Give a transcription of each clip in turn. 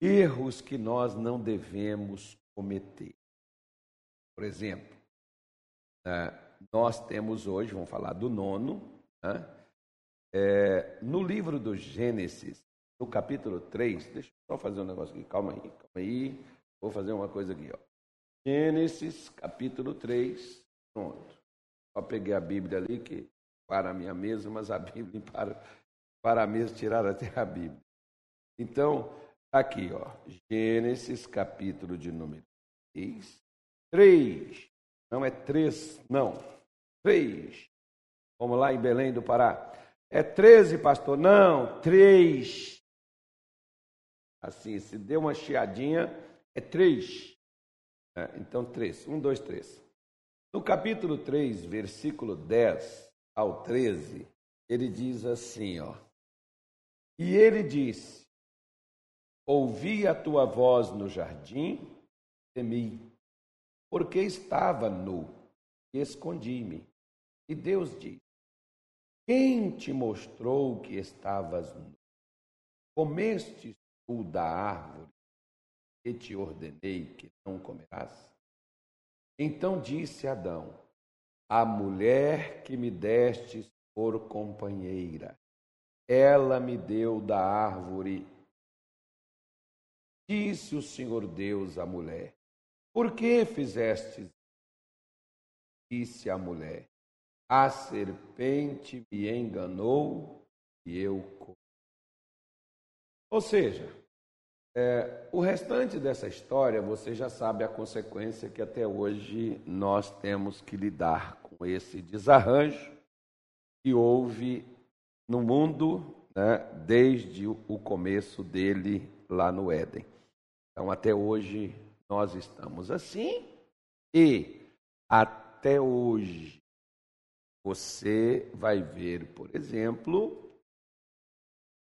erros que nós não devemos cometer. Por exemplo, né, nós temos hoje, vamos falar do nono, né, é, no livro do Gênesis, no capítulo 3, deixa eu só fazer um negócio aqui, calma aí, calma aí, vou fazer uma coisa aqui, ó. Gênesis, capítulo 3, pronto. Só peguei a Bíblia ali, que para a minha mesa, mas a Bíblia para, para a mesa tiraram até a Bíblia. Então, aqui, ó, Gênesis, capítulo de número 3, 3, não é 3, não, 3. Vamos lá em Belém do Pará. É 13, pastor? Não, 3. Assim, se deu uma chiadinha, é 3. É, então, 3. 1, 2, 3. No capítulo 3, versículo 10 ao 13, ele diz assim, ó. E ele disse: Ouvi a tua voz no jardim, temi, porque estava nu e escondi-me. E Deus disse: Quem te mostrou que estavas nu? Comeste tu da árvore que te ordenei que não comerás? Então disse Adão: A mulher que me destes por companheira, ela me deu da árvore Disse o Senhor Deus à mulher: Por que fizeste? Disse a mulher: A serpente me enganou e eu comi. Ou seja, é, o restante dessa história você já sabe a consequência que até hoje nós temos que lidar com esse desarranjo que houve no mundo né, desde o começo dele lá no Éden. Então, até hoje, nós estamos assim e até hoje você vai ver, por exemplo,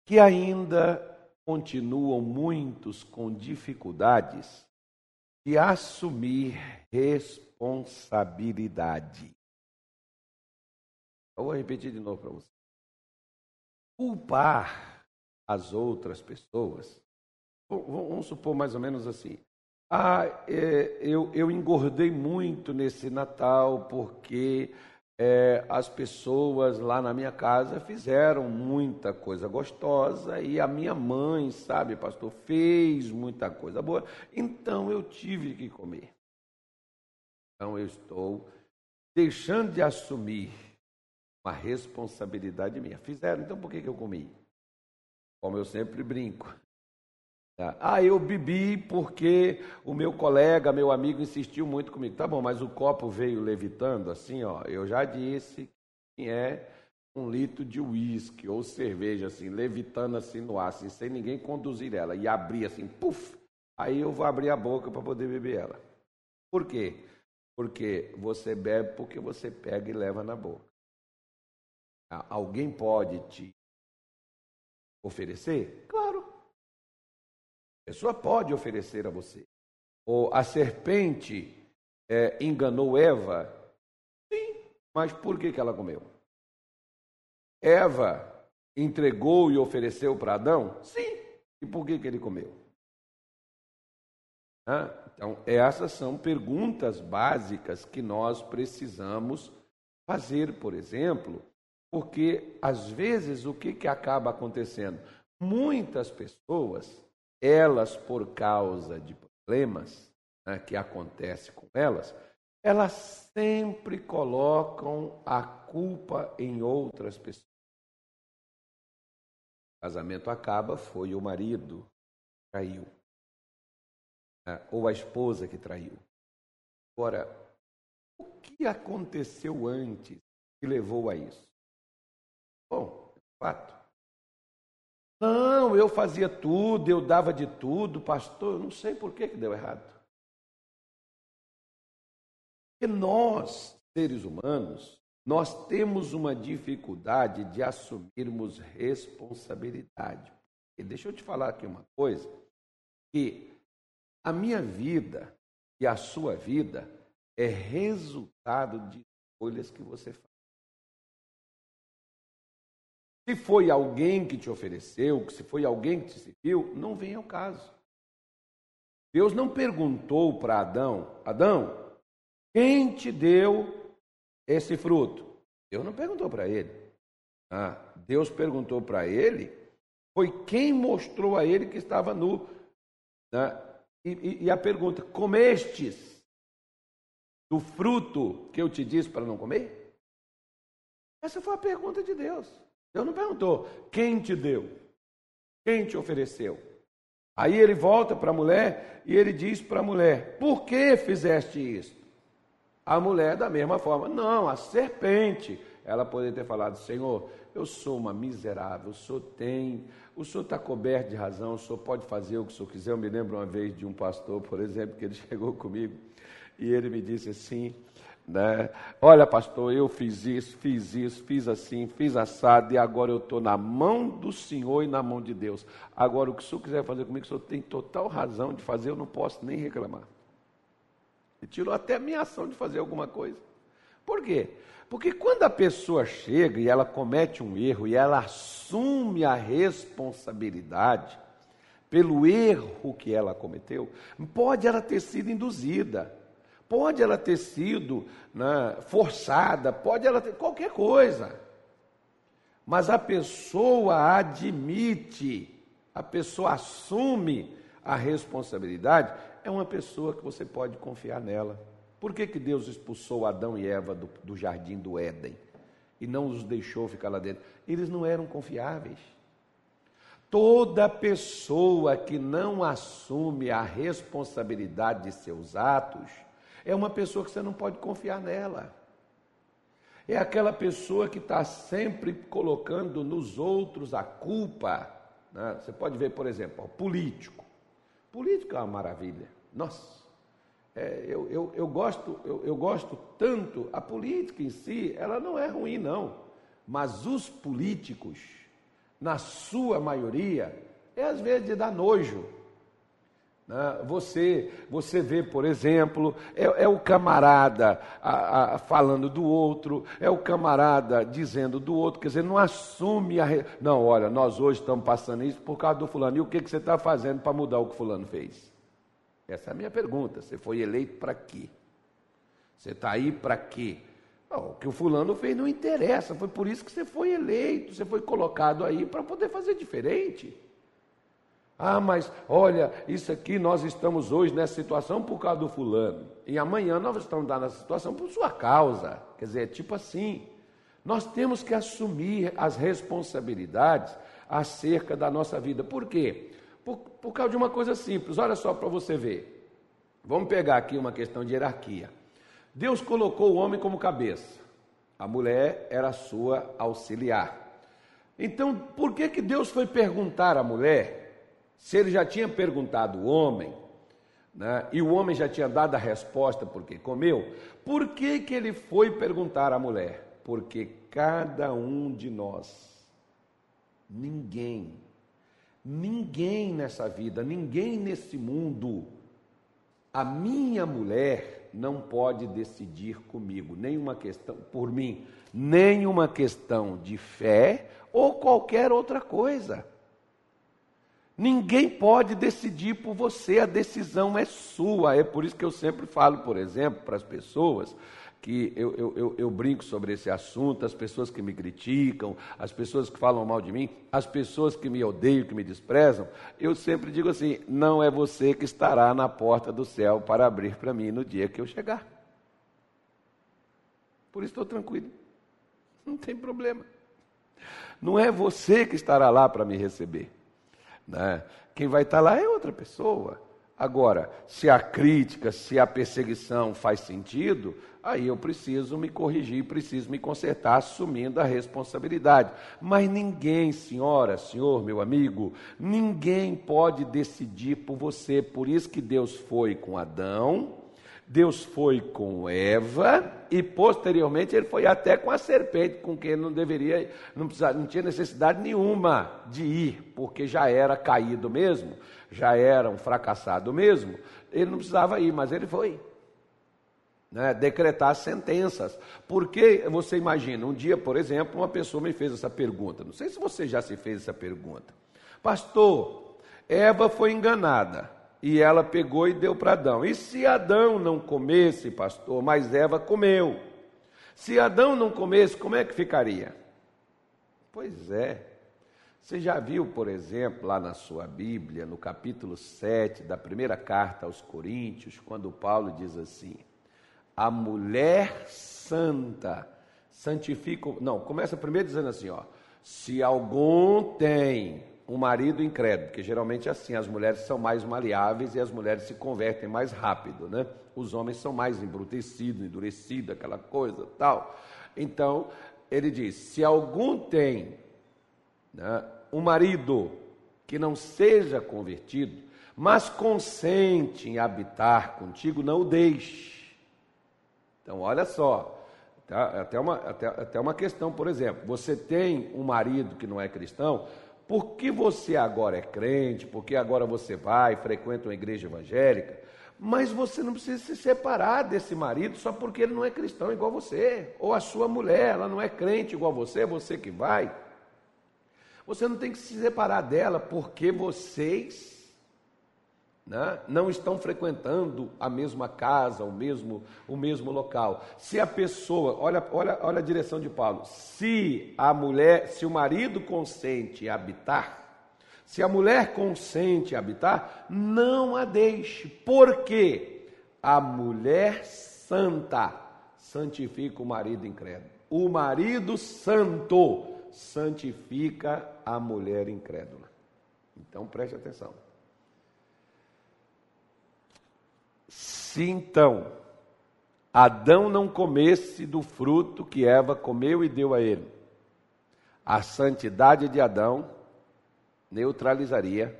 que ainda continuam muitos com dificuldades de assumir responsabilidade. Eu vou repetir de novo para você. Culpar as outras pessoas Vamos supor mais ou menos assim. Ah, é, eu, eu engordei muito nesse Natal porque é, as pessoas lá na minha casa fizeram muita coisa gostosa e a minha mãe, sabe, pastor, fez muita coisa boa, então eu tive que comer. Então eu estou deixando de assumir uma responsabilidade minha. Fizeram, então por que, que eu comi? Como eu sempre brinco. Ah, eu bebi porque o meu colega, meu amigo insistiu muito comigo. Tá bom, mas o copo veio levitando assim, ó. Eu já disse que é um litro de uísque ou cerveja, assim, levitando assim no ar, assim, sem ninguém conduzir ela. E abrir assim, puf! Aí eu vou abrir a boca para poder beber ela. Por quê? Porque você bebe porque você pega e leva na boca. Alguém pode te oferecer? Claro pessoa pode oferecer a você. Ou a serpente é, enganou Eva? Sim, mas por que, que ela comeu? Eva entregou e ofereceu para Adão? Sim, e por que, que ele comeu? Então, essas são perguntas básicas que nós precisamos fazer, por exemplo, porque às vezes o que, que acaba acontecendo? Muitas pessoas elas, por causa de problemas né, que acontecem com elas, elas sempre colocam a culpa em outras pessoas. O casamento acaba, foi o marido que traiu, né, ou a esposa que traiu. Agora, o que aconteceu antes que levou a isso? Bom, fato. Não, eu fazia tudo, eu dava de tudo, pastor, eu não sei por que, que deu errado. Porque nós, seres humanos, nós temos uma dificuldade de assumirmos responsabilidade. E deixa eu te falar aqui uma coisa, que a minha vida e a sua vida é resultado de escolhas que você faz. Se foi alguém que te ofereceu, se foi alguém que te serviu, não vem ao caso. Deus não perguntou para Adão: Adão, quem te deu esse fruto? Deus não perguntou para ele. Ah, Deus perguntou para ele, foi quem mostrou a ele que estava nu. Né? E, e, e a pergunta: comestes do fruto que eu te disse para não comer? Essa foi a pergunta de Deus. Deus não perguntou quem te deu, quem te ofereceu. Aí ele volta para a mulher e ele diz para a mulher: Por que fizeste isso? A mulher, da mesma forma, não, a serpente. Ela poderia ter falado: Senhor, eu sou uma miserável, o senhor tem, o senhor está coberto de razão, o senhor pode fazer o que o senhor quiser. Eu me lembro uma vez de um pastor, por exemplo, que ele chegou comigo e ele me disse assim: né? Olha, pastor, eu fiz isso, fiz isso, fiz assim, fiz assado, e agora eu estou na mão do Senhor e na mão de Deus. Agora, o que o senhor quiser fazer comigo, o senhor tem total razão de fazer, eu não posso nem reclamar. E tirou até a minha ação de fazer alguma coisa. Por quê? Porque quando a pessoa chega e ela comete um erro e ela assume a responsabilidade pelo erro que ela cometeu, pode ela ter sido induzida. Pode ela ter sido né, forçada, pode ela ter qualquer coisa. Mas a pessoa admite, a pessoa assume a responsabilidade, é uma pessoa que você pode confiar nela. Por que, que Deus expulsou Adão e Eva do, do jardim do Éden e não os deixou ficar lá dentro? Eles não eram confiáveis. Toda pessoa que não assume a responsabilidade de seus atos, é uma pessoa que você não pode confiar nela. É aquela pessoa que está sempre colocando nos outros a culpa. Né? Você pode ver, por exemplo, o político. Político é uma maravilha. Nossa, é, eu, eu, eu, gosto, eu, eu gosto tanto. A política em si, ela não é ruim, não. Mas os políticos, na sua maioria, é às vezes de dar nojo. Né? Você, você vê, por exemplo, é, é o camarada a, a, falando do outro, é o camarada dizendo do outro, quer dizer, não assume a. Não, olha, nós hoje estamos passando isso por causa do fulano. E o que, que você está fazendo para mudar o que o fulano fez? Essa é a minha pergunta. Você foi eleito para quê? Você está aí para quê? Não, o que o fulano fez não interessa, foi por isso que você foi eleito, você foi colocado aí para poder fazer diferente. Ah, mas olha, isso aqui nós estamos hoje nessa situação por causa do fulano. E amanhã nós estamos nessa situação por sua causa. Quer dizer, é tipo assim. Nós temos que assumir as responsabilidades acerca da nossa vida. Por quê? Por, por causa de uma coisa simples. Olha só para você ver. Vamos pegar aqui uma questão de hierarquia. Deus colocou o homem como cabeça. A mulher era sua auxiliar. Então, por que, que Deus foi perguntar à mulher se ele já tinha perguntado o homem, né, e o homem já tinha dado a resposta porque comeu, por que, que ele foi perguntar à mulher? Porque cada um de nós, ninguém, ninguém nessa vida, ninguém nesse mundo, a minha mulher não pode decidir comigo, nenhuma questão, por mim, nenhuma questão de fé ou qualquer outra coisa. Ninguém pode decidir por você, a decisão é sua. É por isso que eu sempre falo, por exemplo, para as pessoas que eu, eu, eu, eu, brinco sobre esse assunto, as pessoas que me criticam, as pessoas que falam mal de mim, as pessoas que me odeiam, que me desprezam, eu sempre digo assim: não é você que estará na porta do céu para abrir para mim no dia que eu chegar. Por isso estou tranquilo, não tem problema. Não é você que estará lá para me receber. Né? Quem vai estar lá é outra pessoa. Agora, se a crítica, se a perseguição faz sentido, aí eu preciso me corrigir, preciso me consertar, assumindo a responsabilidade. Mas ninguém, senhora, senhor, meu amigo, ninguém pode decidir por você. Por isso que Deus foi com Adão, Deus foi com Eva e posteriormente ele foi até com a serpente, com quem não deveria, não, precisava, não tinha necessidade nenhuma de ir, porque já era caído mesmo, já era um fracassado mesmo, ele não precisava ir, mas ele foi. Né, decretar sentenças. Porque você imagina, um dia, por exemplo, uma pessoa me fez essa pergunta. Não sei se você já se fez essa pergunta. Pastor, Eva foi enganada. E ela pegou e deu para Adão. E se Adão não comesse, pastor, mas Eva comeu. Se Adão não comesse, como é que ficaria? Pois é. Você já viu, por exemplo, lá na sua Bíblia, no capítulo 7 da primeira carta aos Coríntios, quando Paulo diz assim: A mulher santa santifica. Não, começa primeiro dizendo assim: ó, se algum tem um marido incrédulo, porque geralmente é assim, as mulheres são mais maleáveis e as mulheres se convertem mais rápido, né? Os homens são mais embrutecidos, endurecidos, aquela coisa, tal. Então, ele diz: se algum tem né, um marido que não seja convertido, mas consente em habitar contigo, não o deixe. Então, olha só, tá? até, uma, até, até uma questão, por exemplo, você tem um marido que não é cristão, porque você agora é crente, porque agora você vai, frequenta uma igreja evangélica, mas você não precisa se separar desse marido só porque ele não é cristão igual você, ou a sua mulher, ela não é crente igual você, você que vai. Você não tem que se separar dela porque vocês né, não estão frequentando a mesma casa, o mesmo, o mesmo local. Se a pessoa, olha, olha, olha a direção de Paulo, se a mulher, se o marido consente habitar, se a mulher consente habitar, não a deixe, porque a mulher santa santifica o marido incrédulo. O marido santo santifica a mulher incrédula. Então preste atenção. Se então Adão não comesse do fruto que Eva comeu e deu a ele, a santidade de Adão neutralizaria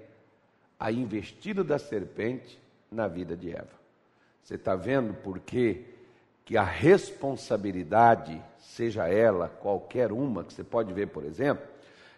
a investida da serpente na vida de Eva. Você está vendo por que, que a responsabilidade, seja ela qualquer uma, que você pode ver, por exemplo,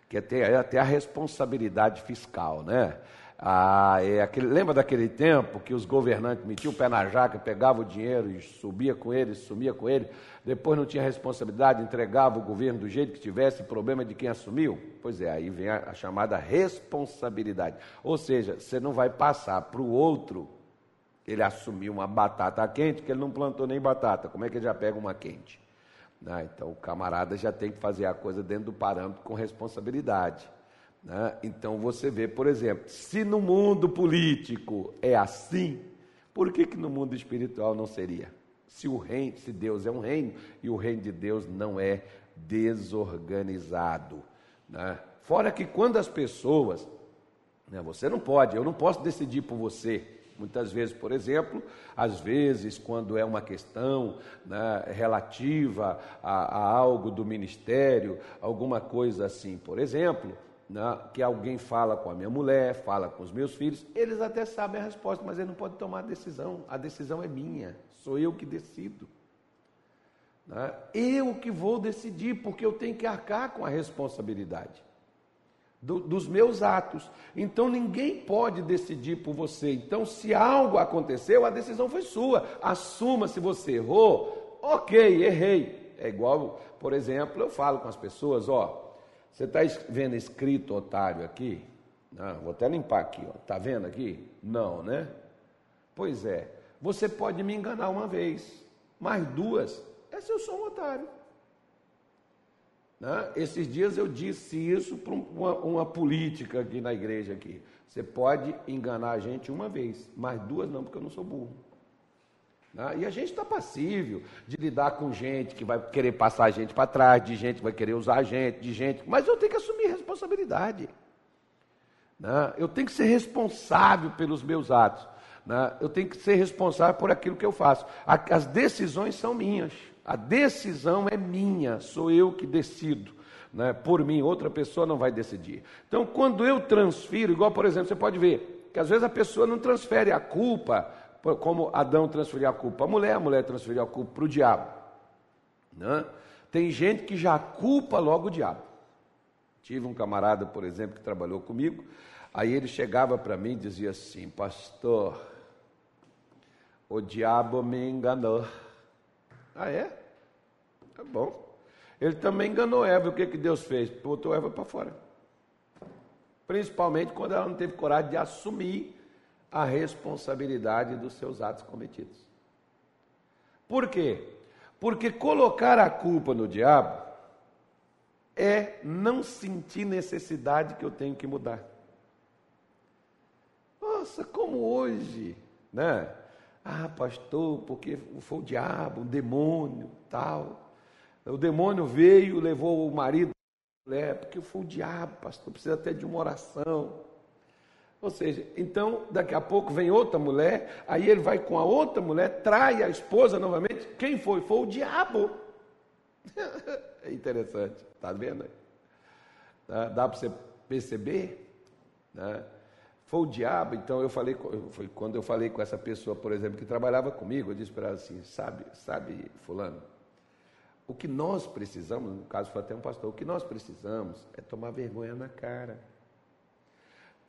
que é até a responsabilidade fiscal, né? Ah, é aquele, lembra daquele tempo que os governantes metiam o pé na jaca, pegavam o dinheiro e subia com ele, sumia com ele, depois não tinha responsabilidade, entregava o governo do jeito que tivesse, problema de quem assumiu? Pois é, aí vem a, a chamada responsabilidade. Ou seja, você não vai passar para o outro, ele assumiu uma batata quente, que ele não plantou nem batata, como é que ele já pega uma quente? Ah, então o camarada já tem que fazer a coisa dentro do parâmetro com responsabilidade. Né? Então você vê, por exemplo, se no mundo político é assim, por que, que no mundo espiritual não seria? Se o reino, se Deus é um reino e o reino de Deus não é desorganizado. Né? Fora que quando as pessoas, né, você não pode, eu não posso decidir por você. Muitas vezes, por exemplo, às vezes, quando é uma questão né, relativa a, a algo do ministério, alguma coisa assim, por exemplo, né, que alguém fala com a minha mulher, fala com os meus filhos, eles até sabem a resposta, mas ele não pode tomar a decisão. A decisão é minha, sou eu que decido. Né? Eu que vou decidir, porque eu tenho que arcar com a responsabilidade do, dos meus atos. Então ninguém pode decidir por você. Então, se algo aconteceu, a decisão foi sua. Assuma se você errou, ok, errei. É igual, por exemplo, eu falo com as pessoas, ó. Você está vendo escrito otário aqui? Vou até limpar aqui, ó. Tá vendo aqui? Não, né? Pois é. Você pode me enganar uma vez, mais duas. É se eu sou um otário. Né? Esses dias eu disse isso para uma, uma, política aqui na igreja aqui. Você pode enganar a gente uma vez, mais duas não, porque eu não sou burro. Né? E a gente está passível de lidar com gente que vai querer passar a gente para trás, de gente que vai querer usar a gente, de gente. Mas eu tenho que assumir responsabilidade. Né? Eu tenho que ser responsável pelos meus atos. Né? Eu tenho que ser responsável por aquilo que eu faço. As decisões são minhas. A decisão é minha, sou eu que decido. Né? Por mim, outra pessoa não vai decidir. Então, quando eu transfiro, igual por exemplo, você pode ver que às vezes a pessoa não transfere a culpa como Adão transferiu a culpa a mulher, a mulher transferiu a culpa para o diabo. Né? Tem gente que já culpa logo o diabo. Tive um camarada, por exemplo, que trabalhou comigo, aí ele chegava para mim e dizia assim: Pastor, o diabo me enganou. Ah, é? Tá bom. Ele também enganou Eva. O que, que Deus fez? Botou Eva para fora. Principalmente quando ela não teve coragem de assumir a responsabilidade dos seus atos cometidos. Por quê? Porque colocar a culpa no diabo é não sentir necessidade que eu tenho que mudar. Nossa, como hoje, né? Ah, pastor, porque foi o diabo, o demônio, tal. O demônio veio, levou o marido, é porque foi o diabo, pastor, precisa até de uma oração. Ou seja, então daqui a pouco vem outra mulher, aí ele vai com a outra mulher, trai a esposa novamente. Quem foi? Foi o diabo. É interessante, está vendo? Dá, dá para você perceber? Né? Foi o diabo, então eu falei, foi quando eu falei com essa pessoa, por exemplo, que trabalhava comigo, eu disse para ela assim, sabe, sabe, fulano, o que nós precisamos, no caso foi até um pastor, o que nós precisamos é tomar vergonha na cara.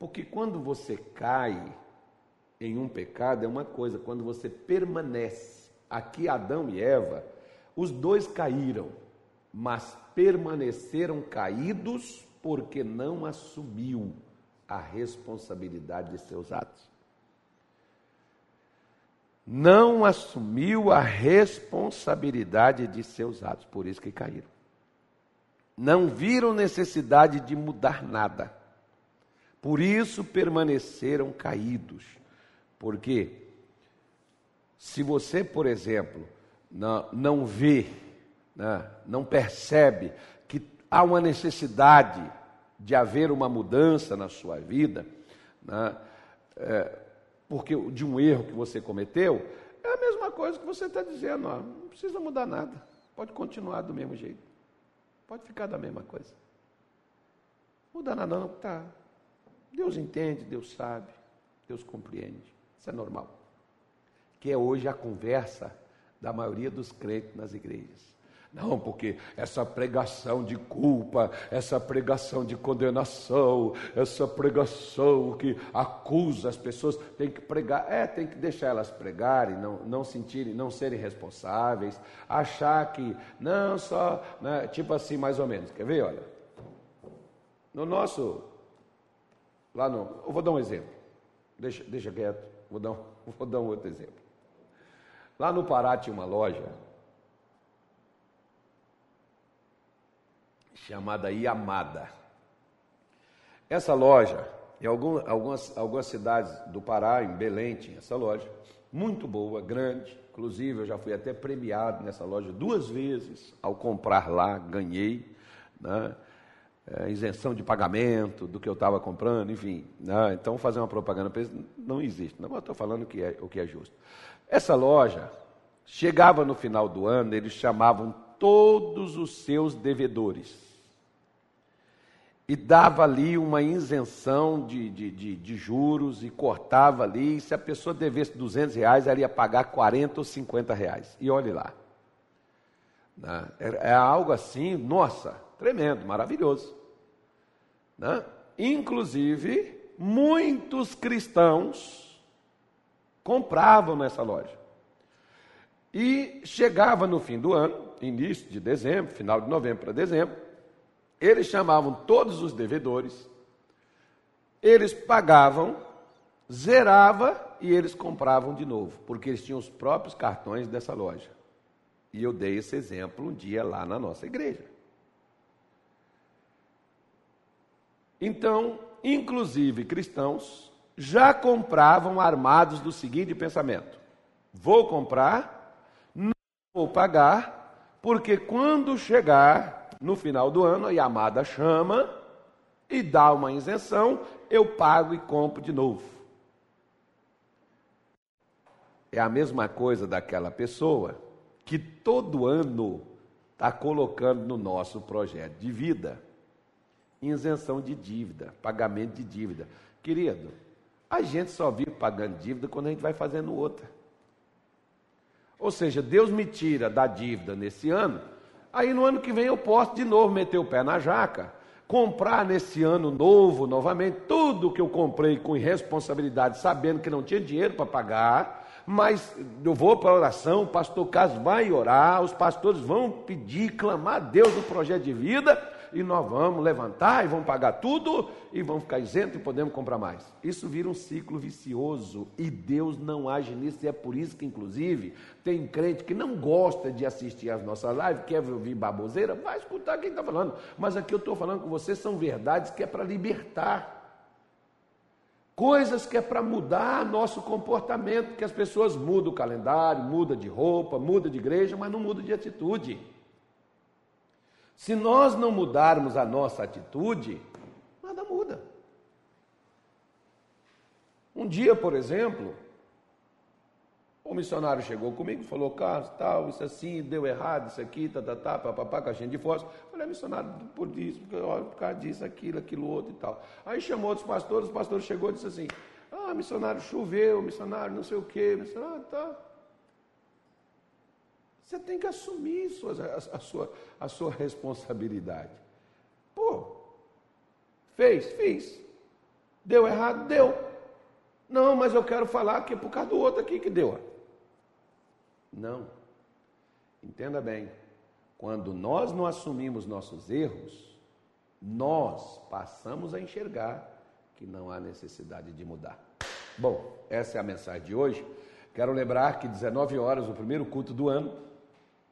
Porque quando você cai em um pecado é uma coisa, quando você permanece. Aqui Adão e Eva, os dois caíram, mas permaneceram caídos porque não assumiu a responsabilidade de seus atos não assumiu a responsabilidade de seus atos, por isso que caíram. Não viram necessidade de mudar nada. Por isso permaneceram caídos. Porque se você, por exemplo, não, vê, né, não percebe que há uma necessidade de haver uma mudança na sua vida, né, é, porque de um erro que você cometeu, é a mesma coisa que você está dizendo, ó, não precisa mudar nada, pode continuar do mesmo jeito, pode ficar da mesma coisa. Muda nada não, tá. Deus entende, Deus sabe, Deus compreende, isso é normal. Que é hoje a conversa da maioria dos crentes nas igrejas. Não, porque essa pregação de culpa, essa pregação de condenação, essa pregação que acusa as pessoas, tem que pregar, é, tem que deixar elas pregarem, não, não sentirem, não serem responsáveis, achar que, não, só, né, tipo assim, mais ou menos. Quer ver? Olha, no nosso, lá no, eu vou dar um exemplo, deixa, deixa quieto, vou dar, um, vou dar um outro exemplo. Lá no Pará tinha uma loja chamada Yamada. Essa loja, em algumas, algumas cidades do Pará, em Belém, tinha essa loja, muito boa, grande. Inclusive, eu já fui até premiado nessa loja duas vezes. Ao comprar lá, ganhei. Né? É, isenção de pagamento do que eu estava comprando, enfim. Né? Então, fazer uma propaganda para eles não existe. Não, eu estou falando que, é, o que é justo. Essa loja, chegava no final do ano, eles chamavam todos os seus devedores e dava ali uma isenção de, de, de, de, juros e cortava ali. E se a pessoa devesse 200 reais, ela ia pagar 40 ou 50 reais. E olhe lá. Né? É algo assim, nossa, tremendo, maravilhoso. Né? Inclusive, muitos cristãos compravam nessa loja. E chegava no fim do ano, início de dezembro, final de novembro para dezembro, eles chamavam todos os devedores, eles pagavam, zerava e eles compravam de novo, porque eles tinham os próprios cartões dessa loja. E eu dei esse exemplo um dia lá na nossa igreja. Então, inclusive cristãos já compravam armados do seguinte pensamento: vou comprar, não vou pagar, porque quando chegar no final do ano, a Yamada chama e dá uma isenção, eu pago e compro de novo. É a mesma coisa daquela pessoa que todo ano está colocando no nosso projeto de vida isenção de dívida, pagamento de dívida. Querido, a gente só vive pagando dívida quando a gente vai fazendo outra. Ou seja, Deus me tira da dívida nesse ano Aí no ano que vem eu posso de novo meter o pé na jaca, comprar nesse ano novo, novamente, tudo que eu comprei com irresponsabilidade, sabendo que não tinha dinheiro para pagar, mas eu vou para a oração, o pastor Carlos vai orar, os pastores vão pedir, clamar a Deus no projeto de vida, e nós vamos levantar e vamos pagar tudo e vamos ficar isento e podemos comprar mais. Isso vira um ciclo vicioso e Deus não age nisso e é por isso que, inclusive, tem crente que não gosta de assistir às nossas lives, quer ouvir baboseira, vai escutar quem está falando. Mas aqui eu estou falando com você são verdades que é para libertar. Coisas que é para mudar nosso comportamento, que as pessoas mudam o calendário, muda de roupa, muda de igreja, mas não muda de atitude. Se nós não mudarmos a nossa atitude, nada muda. Um dia, por exemplo, o missionário chegou comigo falou, Carlos, tal, isso assim, deu errado, isso aqui, tá, tá, tá, papapá, caixinha de fósforo. Falei, missionário, por isso, olha, por causa disso, aquilo, aquilo outro e tal. Aí chamou outros pastores, o pastor chegou e disse assim, ah, missionário, choveu, missionário, não sei o quê, missionário, tá. Você tem que assumir a, a, sua, a sua responsabilidade. Pô, fez, fiz. Deu errado, deu. Não, mas eu quero falar que é por causa do outro aqui que deu. Não. Entenda bem, quando nós não assumimos nossos erros, nós passamos a enxergar que não há necessidade de mudar. Bom, essa é a mensagem de hoje. Quero lembrar que 19 horas, o primeiro culto do ano,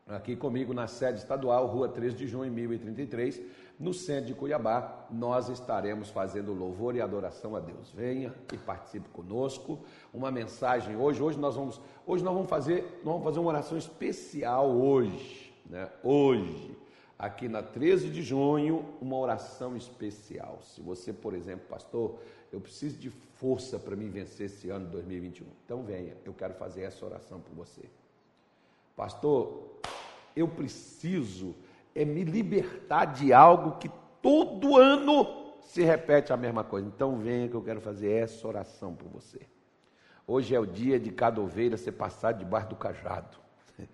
aqui comigo na sede estadual, Rua 3 de Junho, 1033, no centro de Cuiabá, nós estaremos fazendo louvor e adoração a Deus. Venha e participe conosco. Uma mensagem hoje, hoje nós vamos, hoje nós vamos fazer, nós vamos fazer uma oração especial hoje, né? Hoje, aqui na 13 de junho, uma oração especial. Se você, por exemplo, pastor, eu preciso de força para me vencer esse ano de 2021. Então venha, eu quero fazer essa oração por você. Pastor, eu preciso é me libertar de algo que todo ano se repete a mesma coisa. Então venha que eu quero fazer essa oração por você. Hoje é o dia de cada ovelha ser passada debaixo do cajado.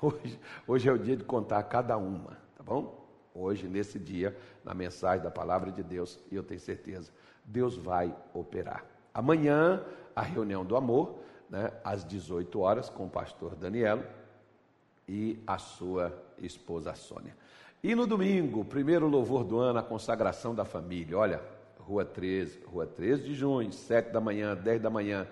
Hoje, hoje é o dia de contar cada uma, tá bom? Hoje, nesse dia, na mensagem da palavra de Deus, e eu tenho certeza, Deus vai operar. Amanhã, a reunião do amor, né, às 18 horas, com o pastor Danielo e a sua esposa Sônia. E no domingo, primeiro louvor do ano, a consagração da família. Olha, Rua 13, Rua 13 de junho, 7 da manhã, 10 da manhã,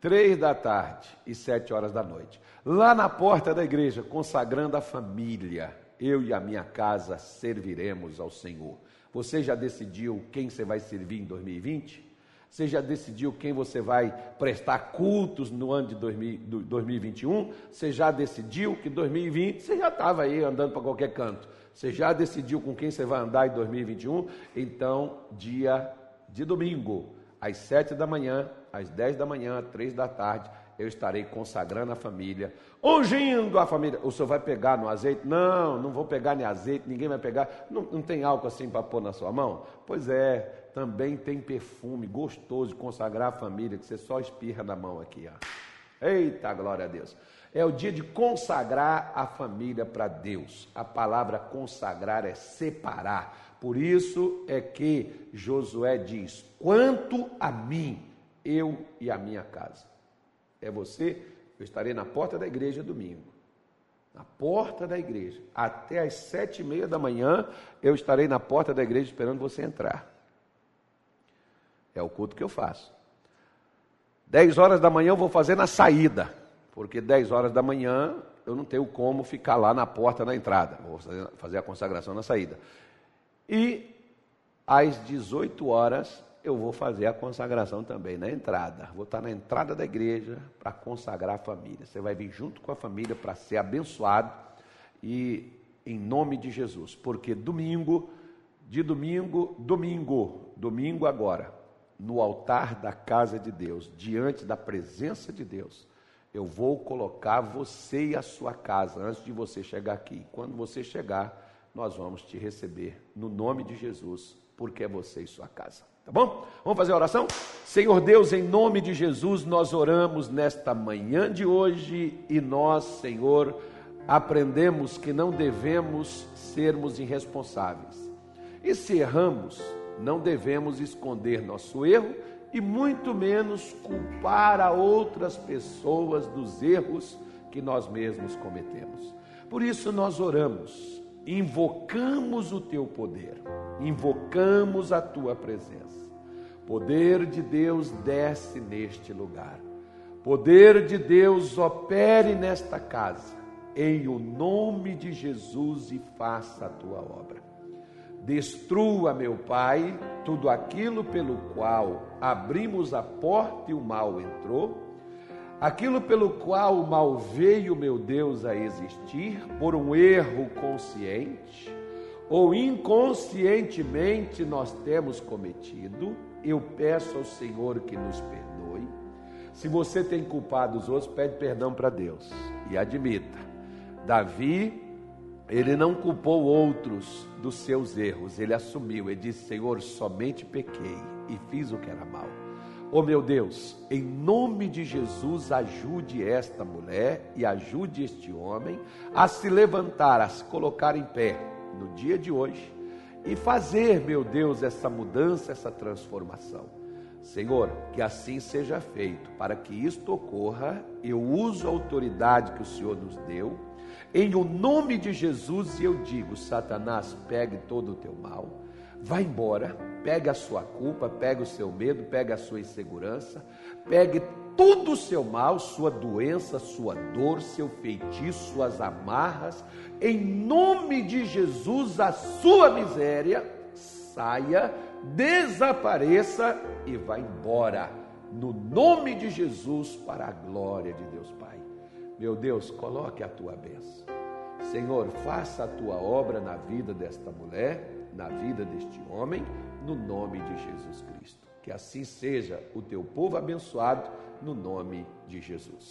3 da tarde e 7 horas da noite. Lá na porta da igreja, consagrando a família, eu e a minha casa serviremos ao Senhor. Você já decidiu quem você vai servir em 2020? Você já decidiu quem você vai prestar cultos no ano de 2021? Você já decidiu que 2020 você já estava aí andando para qualquer canto. Você já decidiu com quem você vai andar em 2021? Então, dia de domingo, às 7 da manhã, às 10 da manhã, 3 da tarde, eu estarei consagrando a família, ungindo a família. O senhor vai pegar no azeite? Não, não vou pegar nem azeite, ninguém vai pegar. Não, não tem álcool assim para pôr na sua mão? Pois é, também tem perfume gostoso de consagrar a família, que você só espirra na mão aqui. Ó. Eita, glória a Deus. É o dia de consagrar a família para Deus. A palavra consagrar é separar. Por isso é que Josué diz: quanto a mim, eu e a minha casa. É você, eu estarei na porta da igreja domingo. Na porta da igreja. Até às sete e meia da manhã, eu estarei na porta da igreja esperando você entrar. É o culto que eu faço. 10 horas da manhã eu vou fazer na saída, porque 10 horas da manhã eu não tenho como ficar lá na porta na entrada. Vou fazer a consagração na saída. E às 18 horas eu vou fazer a consagração também na entrada. Vou estar na entrada da igreja para consagrar a família. Você vai vir junto com a família para ser abençoado e em nome de Jesus, porque domingo, de domingo, domingo, domingo agora, no altar da casa de Deus, diante da presença de Deus, eu vou colocar você e a sua casa antes de você chegar aqui. Quando você chegar, nós vamos te receber no nome de Jesus, porque é você e sua casa. Tá bom? Vamos fazer a oração? Senhor Deus, em nome de Jesus, nós oramos nesta manhã de hoje e nós, Senhor, aprendemos que não devemos sermos irresponsáveis. E se erramos, não devemos esconder nosso erro e muito menos culpar a outras pessoas dos erros que nós mesmos cometemos. Por isso nós oramos invocamos o teu poder, invocamos a tua presença. Poder de Deus desce neste lugar. Poder de Deus opere nesta casa. Em o nome de Jesus e faça a tua obra. Destrua, meu Pai, tudo aquilo pelo qual abrimos a porta e o mal entrou, aquilo pelo qual o mal veio, meu Deus, a existir por um erro consciente ou inconscientemente nós temos cometido, eu peço ao Senhor que nos perdoe. Se você tem culpado os outros, pede perdão para Deus e admita. Davi ele não culpou outros dos seus erros, ele assumiu, ele disse: Senhor, somente pequei e fiz o que era mal. Oh meu Deus, em nome de Jesus, ajude esta mulher e ajude este homem a se levantar, a se colocar em pé no dia de hoje e fazer, meu Deus, essa mudança, essa transformação. Senhor, que assim seja feito. Para que isto ocorra, eu uso a autoridade que o Senhor nos deu em o nome de Jesus, eu digo: Satanás, pegue todo o teu mal, vá embora, pegue a sua culpa, pegue o seu medo, pegue a sua insegurança, pegue todo o seu mal, sua doença, sua dor, seu feitiço, suas amarras, em nome de Jesus, a sua miséria saia, desapareça e vá embora, no nome de Jesus, para a glória de Deus Pai. Meu Deus, coloque a tua bênção. Senhor, faça a tua obra na vida desta mulher, na vida deste homem, no nome de Jesus Cristo. Que assim seja o teu povo abençoado, no nome de Jesus.